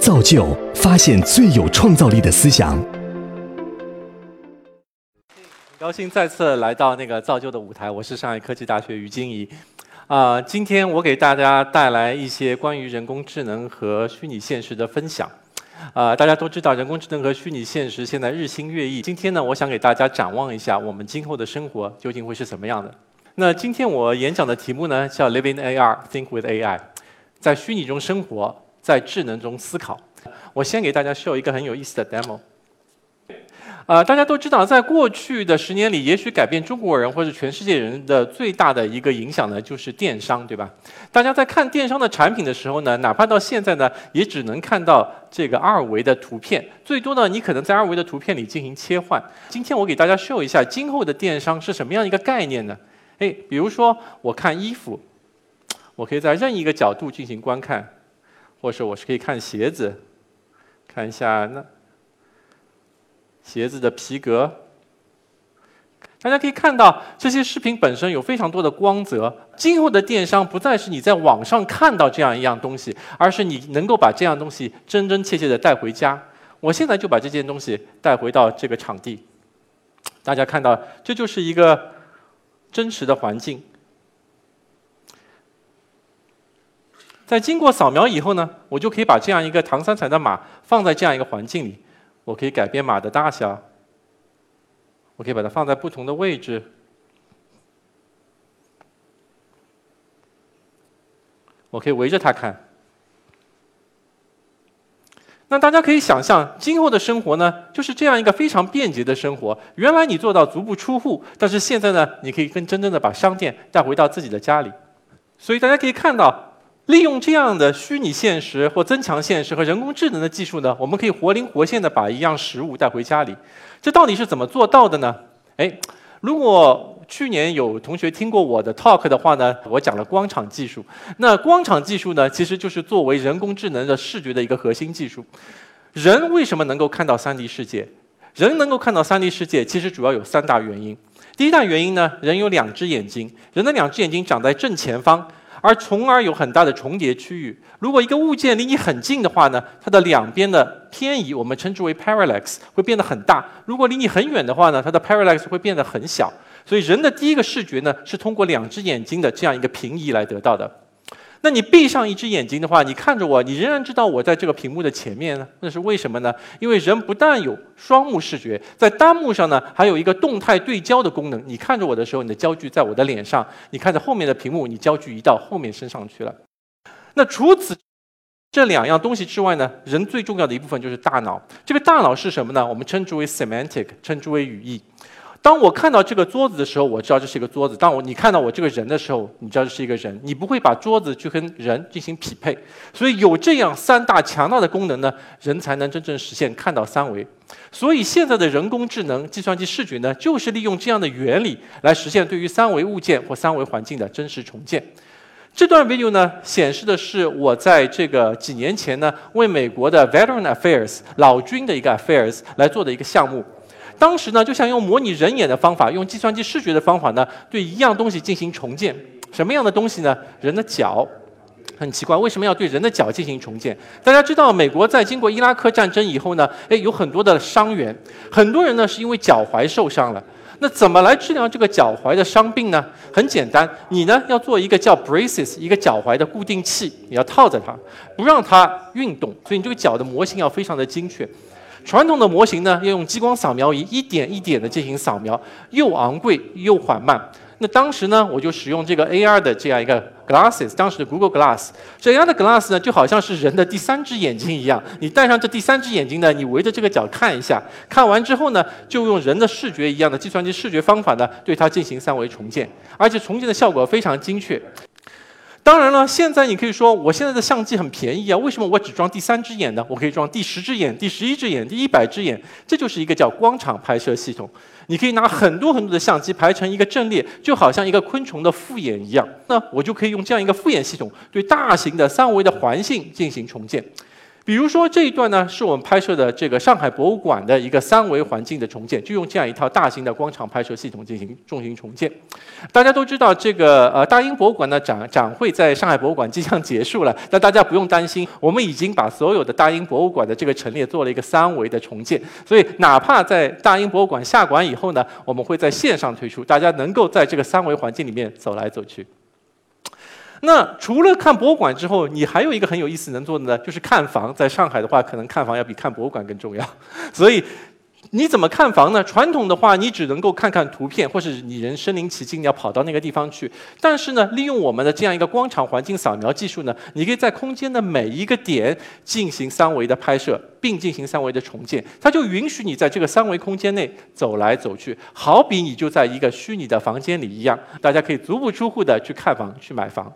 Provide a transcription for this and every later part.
造就发现最有创造力的思想。很高兴再次来到那个造就的舞台，我是上海科技大学于金怡。啊，今天我给大家带来一些关于人工智能和虚拟现实的分享。啊，大家都知道人工智能和虚拟现实现在日新月异。今天呢，我想给大家展望一下我们今后的生活究竟会是什么样的。那今天我演讲的题目呢，叫 Living AR, Think with AI”，在虚拟中生活，在智能中思考。我先给大家 show 一个很有意思的 demo。啊，大家都知道，在过去的十年里，也许改变中国人或者全世界人的最大的一个影响呢，就是电商，对吧？大家在看电商的产品的时候呢，哪怕到现在呢，也只能看到这个二维的图片，最多呢，你可能在二维的图片里进行切换。今天我给大家 show 一下，今后的电商是什么样一个概念呢？哎，比如说我看衣服，我可以在任意一个角度进行观看，或者我是可以看鞋子，看一下那鞋子的皮革。大家可以看到，这些视频本身有非常多的光泽。今后的电商不再是你在网上看到这样一样东西，而是你能够把这样东西真真切切的带回家。我现在就把这件东西带回到这个场地，大家看到，这就是一个。真实的环境，在经过扫描以后呢，我就可以把这样一个唐三彩的码放在这样一个环境里。我可以改变码的大小，我可以把它放在不同的位置，我可以围着它看。那大家可以想象，今后的生活呢，就是这样一个非常便捷的生活。原来你做到足不出户，但是现在呢，你可以更真正的把商店带回到自己的家里。所以大家可以看到，利用这样的虚拟现实或增强现实和人工智能的技术呢，我们可以活灵活现的把一样食物带回家里。这到底是怎么做到的呢？哎，如果去年有同学听过我的 talk 的话呢，我讲了光场技术。那光场技术呢，其实就是作为人工智能的视觉的一个核心技术。人为什么能够看到 3D 世界？人能够看到 3D 世界，其实主要有三大原因。第一大原因呢，人有两只眼睛，人的两只眼睛长在正前方。而从而有很大的重叠区域。如果一个物件离你很近的话呢，它的两边的偏移我们称之为 parallax 会变得很大；如果离你很远的话呢，它的 parallax 会变得很小。所以人的第一个视觉呢，是通过两只眼睛的这样一个平移来得到的。那你闭上一只眼睛的话，你看着我，你仍然知道我在这个屏幕的前面呢？那是为什么呢？因为人不但有双目视觉，在单目上呢，还有一个动态对焦的功能。你看着我的时候，你的焦距在我的脸上；你看着后面的屏幕，你焦距移到后面身上去了。那除此这两样东西之外呢，人最重要的一部分就是大脑。这个大脑是什么呢？我们称之为 semantic，称之为语义。当我看到这个桌子的时候，我知道这是一个桌子；当我你看到我这个人的时候，你知道这是一个人。你不会把桌子去跟人进行匹配，所以有这样三大强大的功能呢，人才能真正实现看到三维。所以现在的人工智能、计算机视觉呢，就是利用这样的原理来实现对于三维物件或三维环境的真实重建。这段 video 呢，显示的是我在这个几年前呢，为美国的 Veteran Affairs 老军的一个 Affairs 来做的一个项目。当时呢，就想用模拟人眼的方法，用计算机视觉的方法呢，对一样东西进行重建。什么样的东西呢？人的脚。很奇怪，为什么要对人的脚进行重建？大家知道，美国在经过伊拉克战争以后呢，哎，有很多的伤员，很多人呢是因为脚踝受伤了。那怎么来治疗这个脚踝的伤病呢？很简单，你呢要做一个叫 braces，一个脚踝的固定器，你要套着它，不让它运动。所以你这个脚的模型要非常的精确。传统的模型呢，要用激光扫描仪一点一点的进行扫描，又昂贵又缓慢。那当时呢，我就使用这个 AR 的这样一个 glasses，当时的 Google Glass。这样的 glass 呢，就好像是人的第三只眼睛一样。你戴上这第三只眼睛呢，你围着这个脚看一下，看完之后呢，就用人的视觉一样的计算机视觉方法呢，对它进行三维重建，而且重建的效果非常精确。当然了，现在你可以说，我现在的相机很便宜啊，为什么我只装第三只眼呢？我可以装第十只眼、第十一只眼、第一百只眼，这就是一个叫光场拍摄系统。你可以拿很多很多的相机排成一个阵列，就好像一个昆虫的复眼一样。那我就可以用这样一个复眼系统，对大型的三维的环境进行重建。比如说这一段呢，是我们拍摄的这个上海博物馆的一个三维环境的重建，就用这样一套大型的光场拍摄系统进行重型重建。大家都知道，这个呃大英博物馆的展展会在上海博物馆即将结束了，那大家不用担心，我们已经把所有的大英博物馆的这个陈列做了一个三维的重建，所以哪怕在大英博物馆下馆以后呢，我们会在线上推出，大家能够在这个三维环境里面走来走去。那除了看博物馆之后，你还有一个很有意思能做的呢，就是看房。在上海的话，可能看房要比看博物馆更重要。所以，你怎么看房呢？传统的话，你只能够看看图片，或是你人身临其境，你要跑到那个地方去。但是呢，利用我们的这样一个光场环境扫描技术呢，你可以在空间的每一个点进行三维的拍摄，并进行三维的重建。它就允许你在这个三维空间内走来走去，好比你就在一个虚拟的房间里一样。大家可以足不出户的去看房、去买房。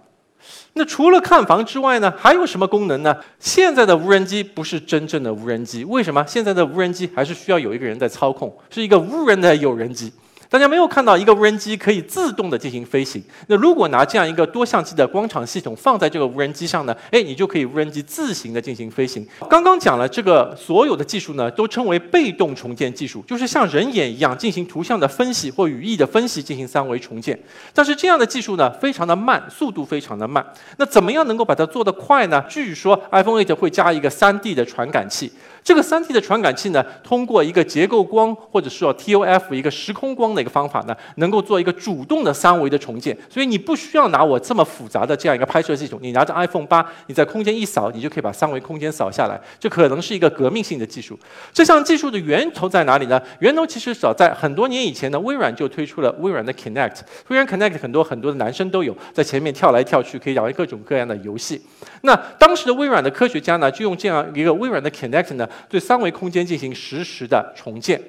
那除了看房之外呢，还有什么功能呢？现在的无人机不是真正的无人机，为什么？现在的无人机还是需要有一个人在操控，是一个无人的有人机。大家没有看到一个无人机可以自动的进行飞行。那如果拿这样一个多相机的光场系统放在这个无人机上呢？哎，你就可以无人机自行的进行飞行。刚刚讲了这个所有的技术呢，都称为被动重建技术，就是像人眼一样进行图像的分析或语义的分析进行三维重建。但是这样的技术呢，非常的慢，速度非常的慢。那怎么样能够把它做得快呢？据说 iPhone 8会加一个 3D 的传感器。这个 3D 的传感器呢，通过一个结构光或者说 TOF 一个时空光的一个方法呢，能够做一个主动的三维的重建。所以你不需要拿我这么复杂的这样一个拍摄系统，你拿着 iPhone 八，你在空间一扫，你就可以把三维空间扫下来。这可能是一个革命性的技术。这项技术的源头在哪里呢？源头其实早在很多年以前呢，微软就推出了微软的 Connect。微软 Connect 很多很多的男生都有，在前面跳来跳去，可以玩各种各样的游戏。那当时的微软的科学家呢，就用这样一个微软的 Connect 呢。对三维空间进行实时的重建，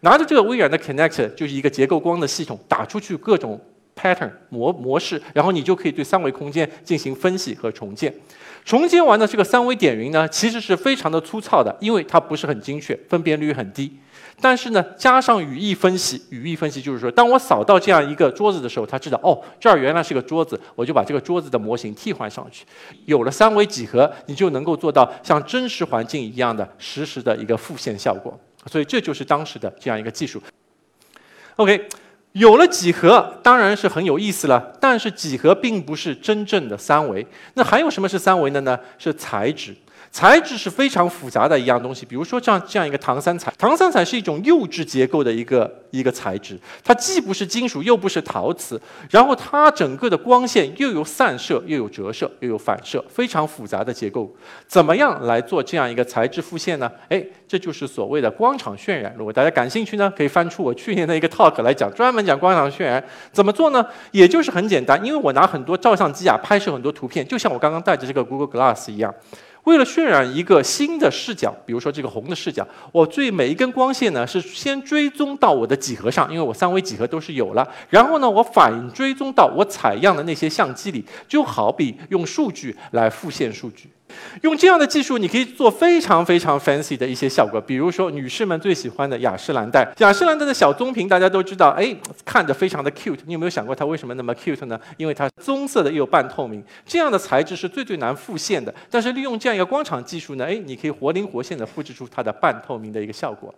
拿着这个微软的 Connect 就是一个结构光的系统，打出去各种 pattern 模模式，然后你就可以对三维空间进行分析和重建。重建完的这个三维点云呢，其实是非常的粗糙的，因为它不是很精确，分辨率很低。但是呢，加上语义分析，语义分析就是说，当我扫到这样一个桌子的时候，它知道哦，这儿原来是个桌子，我就把这个桌子的模型替换上去。有了三维几何，你就能够做到像真实环境一样的实时的一个复现效果。所以这就是当时的这样一个技术。OK，有了几何，当然是很有意思了。但是几何并不是真正的三维。那还有什么是三维的呢？是材质。材质是非常复杂的一样东西，比如说这这样一个唐三彩，唐三彩是一种釉质结构的一个一个材质，它既不是金属又不是陶瓷，然后它整个的光线又有散射又有折射又有反射，非常复杂的结构。怎么样来做这样一个材质复现呢？哎，这就是所谓的光场渲染。如果大家感兴趣呢，可以翻出我去年的一个 talk 来讲，专门讲光场渲染怎么做呢？也就是很简单，因为我拿很多照相机啊拍摄很多图片，就像我刚刚带着这个 Google Glass 一样。为了渲染一个新的视角，比如说这个红的视角，我对每一根光线呢是先追踪到我的几何上，因为我三维几何都是有了。然后呢，我反追踪到我采样的那些相机里，就好比用数据来复现数据。用这样的技术，你可以做非常非常 fancy 的一些效果，比如说女士们最喜欢的雅诗兰黛。雅诗兰黛的小棕瓶，大家都知道，哎，看着非常的 cute。你有没有想过它为什么那么 cute 呢？因为它棕色的又半透明，这样的材质是最最难复现的。但是利用这样一个光场技术呢，哎，你可以活灵活现的复制出它的半透明的一个效果。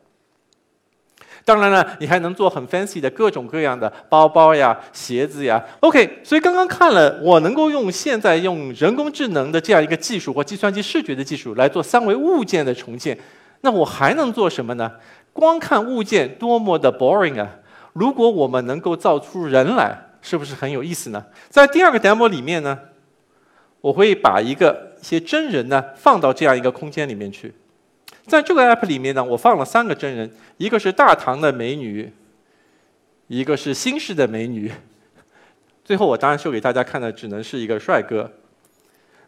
当然了，你还能做很 fancy 的各种各样的包包呀、鞋子呀。OK，所以刚刚看了，我能够用现在用人工智能的这样一个技术或计算机视觉的技术来做三维物件的重建，那我还能做什么呢？光看物件多么的 boring 啊！如果我们能够造出人来，是不是很有意思呢？在第二个 demo 里面呢，我会把一个一些真人呢放到这样一个空间里面去。在这个 app 里面呢，我放了三个真人，一个是大唐的美女，一个是新式的美女，最后我当然秀给大家看的只能是一个帅哥。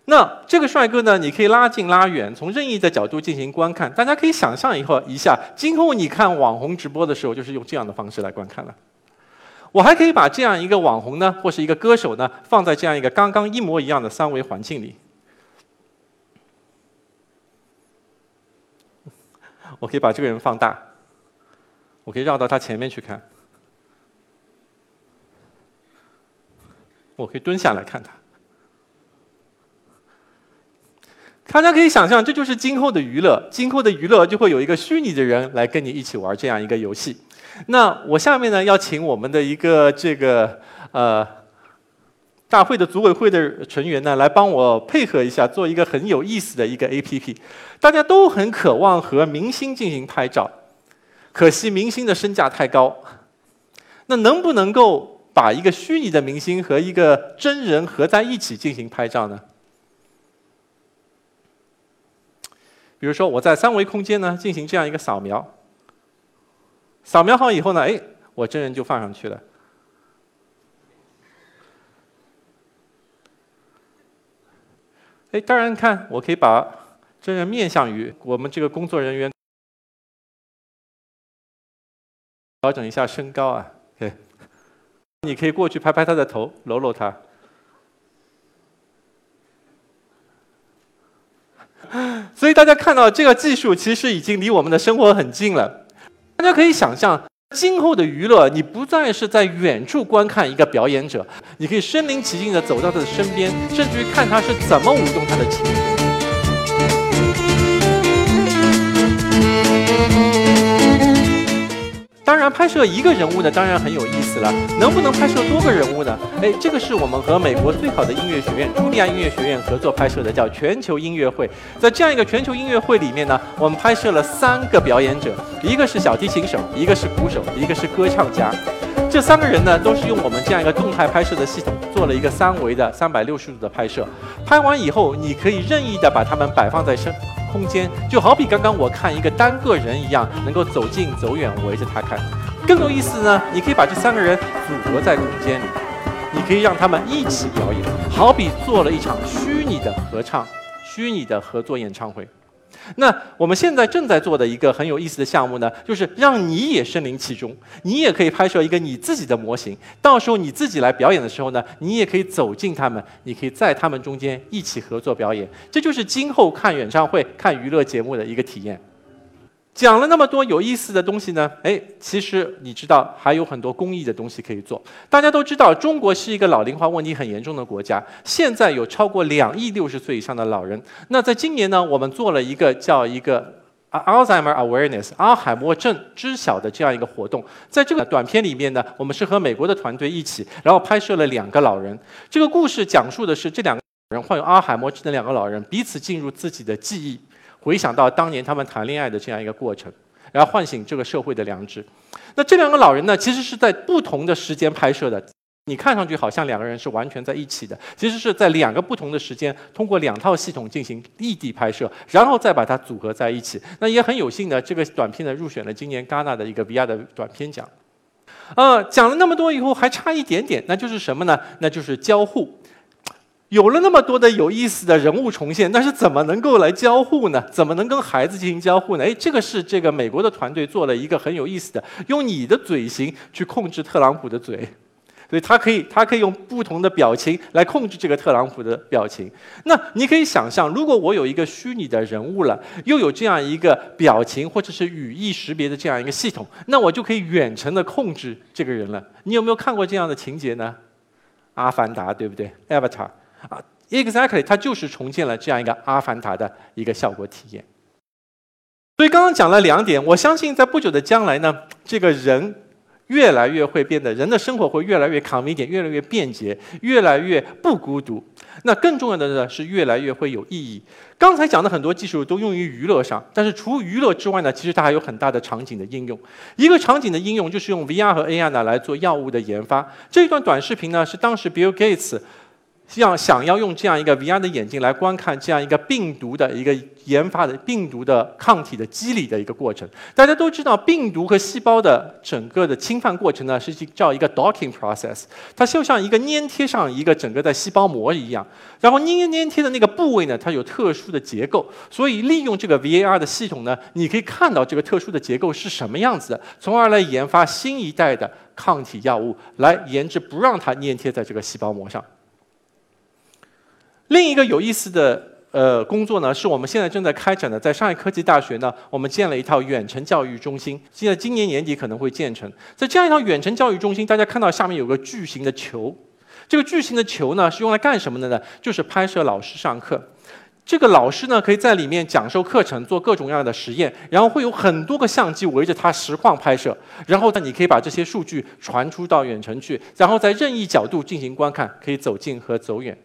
那这个帅哥呢，你可以拉近拉远，从任意的角度进行观看。大家可以想象以后一下，今后你看网红直播的时候，就是用这样的方式来观看了。我还可以把这样一个网红呢，或是一个歌手呢，放在这样一个刚刚一模一样的三维环境里。我可以把这个人放大，我可以绕到他前面去看，我可以蹲下来看他。大家可以想象，这就是今后的娱乐。今后的娱乐就会有一个虚拟的人来跟你一起玩这样一个游戏。那我下面呢，要请我们的一个这个呃大会的组委会的成员呢，来帮我配合一下，做一个很有意思的一个 APP。大家都很渴望和明星进行拍照，可惜明星的身价太高。那能不能够把一个虚拟的明星和一个真人合在一起进行拍照呢？比如说，我在三维空间呢进行这样一个扫描，扫描好以后呢，哎，我真人就放上去了。哎，当然看，我可以把真人面向于我们这个工作人员，调整一下身高啊，对，你可以过去拍拍他的头，搂搂他。所以大家看到这个技术，其实已经离我们的生活很近了。大家可以想象，今后的娱乐，你不再是在远处观看一个表演者，你可以身临其境的走到他的身边，甚至于看他是怎么舞动他的琴。当然，拍摄一个人物呢，当然很有意思了。能不能拍摄多个人物呢？哎，这个是我们和美国最好的音乐学院——茱莉亚音乐学院合作拍摄的，叫全球音乐会。在这样一个全球音乐会里面呢，我们拍摄了三个表演者，一个是小提琴手，一个是鼓手，一个是歌唱家。这三个人呢，都是用我们这样一个动态拍摄的系统，做了一个三维的三百六十度的拍摄。拍完以后，你可以任意的把它们摆放在身。空间就好比刚刚我看一个单个人一样，能够走近走远围着他看。更有意思呢，你可以把这三个人组合在空间里，你可以让他们一起表演，好比做了一场虚拟的合唱、虚拟的合作演唱会。那我们现在正在做的一个很有意思的项目呢，就是让你也身临其中，你也可以拍摄一个你自己的模型。到时候你自己来表演的时候呢，你也可以走进他们，你可以在他们中间一起合作表演。这就是今后看演唱会、看娱乐节目的一个体验。讲了那么多有意思的东西呢，哎，其实你知道还有很多公益的东西可以做。大家都知道，中国是一个老龄化问题很严重的国家，现在有超过两亿六十岁以上的老人。那在今年呢，我们做了一个叫一个 Alzheimer Awareness 阿尔海默症知晓的这样一个活动。在这个短片里面呢，我们是和美国的团队一起，然后拍摄了两个老人。这个故事讲述的是这两个人患有阿尔海默症的两个老人彼此进入自己的记忆。回想到当年他们谈恋爱的这样一个过程，然后唤醒这个社会的良知。那这两个老人呢，其实是在不同的时间拍摄的。你看上去好像两个人是完全在一起的，其实是在两个不同的时间，通过两套系统进行异地拍摄，然后再把它组合在一起。那也很有幸的，这个短片呢入选了今年戛纳的一个 VR 的短片奖。呃，讲了那么多以后，还差一点点，那就是什么呢？那就是交互。有了那么多的有意思的人物重现，但是怎么能够来交互呢？怎么能跟孩子进行交互呢？哎，这个是这个美国的团队做了一个很有意思的，用你的嘴型去控制特朗普的嘴，所以他可以他可以用不同的表情来控制这个特朗普的表情。那你可以想象，如果我有一个虚拟的人物了，又有这样一个表情或者是语义识别的这样一个系统，那我就可以远程的控制这个人了。你有没有看过这样的情节呢？阿凡达，对不对？Avatar。啊，exactly，它就是重建了这样一个阿凡达的一个效果体验。所以刚刚讲了两点，我相信在不久的将来呢，这个人越来越会变得，人的生活会越来越 convenient，越来越便捷，越来越不孤独。那更重要的呢，是越来越会有意义。刚才讲的很多技术都用于娱乐上，但是除娱乐之外呢，其实它还有很大的场景的应用。一个场景的应用就是用 VR 和 AR 呢来做药物的研发。这一段短视频呢，是当时 Bill Gates。要想要用这样一个 VR 的眼镜来观看这样一个病毒的一个研发的病毒的抗体的机理的一个过程，大家都知道，病毒和细胞的整个的侵犯过程呢，是叫一个 docking process，它就像一个粘贴上一个整个的细胞膜一样，然后粘粘贴的那个部位呢，它有特殊的结构，所以利用这个 VAR 的系统呢，你可以看到这个特殊的结构是什么样子的，从而来研发新一代的抗体药物，来研制不让它粘贴在这个细胞膜上。另一个有意思的呃工作呢，是我们现在正在开展的，在上海科技大学呢，我们建了一套远程教育中心，现在今年年底可能会建成。在这样一套远程教育中心，大家看到下面有个巨型的球，这个巨型的球呢是用来干什么的呢？就是拍摄老师上课。这个老师呢，可以在里面讲授课程，做各种各样的实验，然后会有很多个相机围着他实况拍摄，然后呢，你可以把这些数据传出到远程去，然后在任意角度进行观看，可以走近和走远。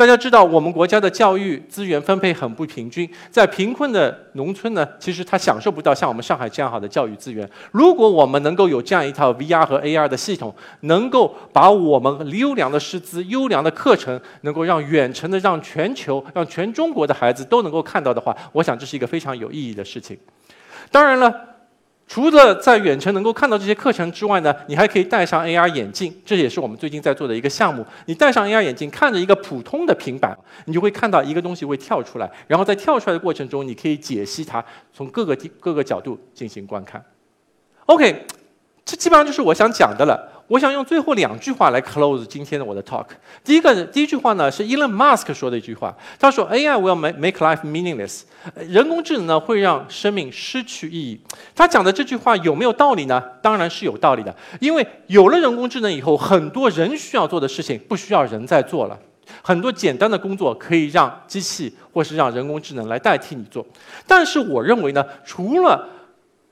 大家知道，我们国家的教育资源分配很不平均，在贫困的农村呢，其实他享受不到像我们上海这样好的教育资源。如果我们能够有这样一套 VR 和 AR 的系统，能够把我们优良的师资、优良的课程，能够让远程的、让全球、让全中国的孩子都能够看到的话，我想这是一个非常有意义的事情。当然了。除了在远程能够看到这些课程之外呢，你还可以戴上 AR 眼镜，这也是我们最近在做的一个项目。你戴上 AR 眼镜，看着一个普通的平板，你就会看到一个东西会跳出来，然后在跳出来的过程中，你可以解析它，从各个地各个角度进行观看。OK，这基本上就是我想讲的了。我想用最后两句话来 close 今天的我的 talk。第一个，第一句话呢是 Elon Musk 说的一句话，他说 AI will make life meaningless，人工智能呢会让生命失去意义。他讲的这句话有没有道理呢？当然是有道理的，因为有了人工智能以后，很多人需要做的事情不需要人在做了，很多简单的工作可以让机器或是让人工智能来代替你做。但是我认为呢，除了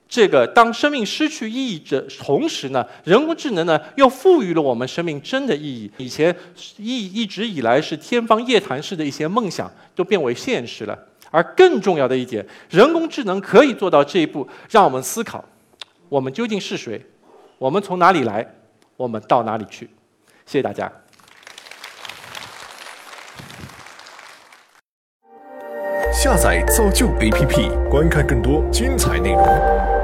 这个当生命失去意义的同时呢，人工智能呢又赋予了我们生命真的意义。以前一一直以来是天方夜谭式的一些梦想，都变为现实了。而更重要的一点，人工智能可以做到这一步，让我们思考：我们究竟是谁？我们从哪里来？我们到哪里去？谢谢大家。下载造就 APP，观看更多精彩内容。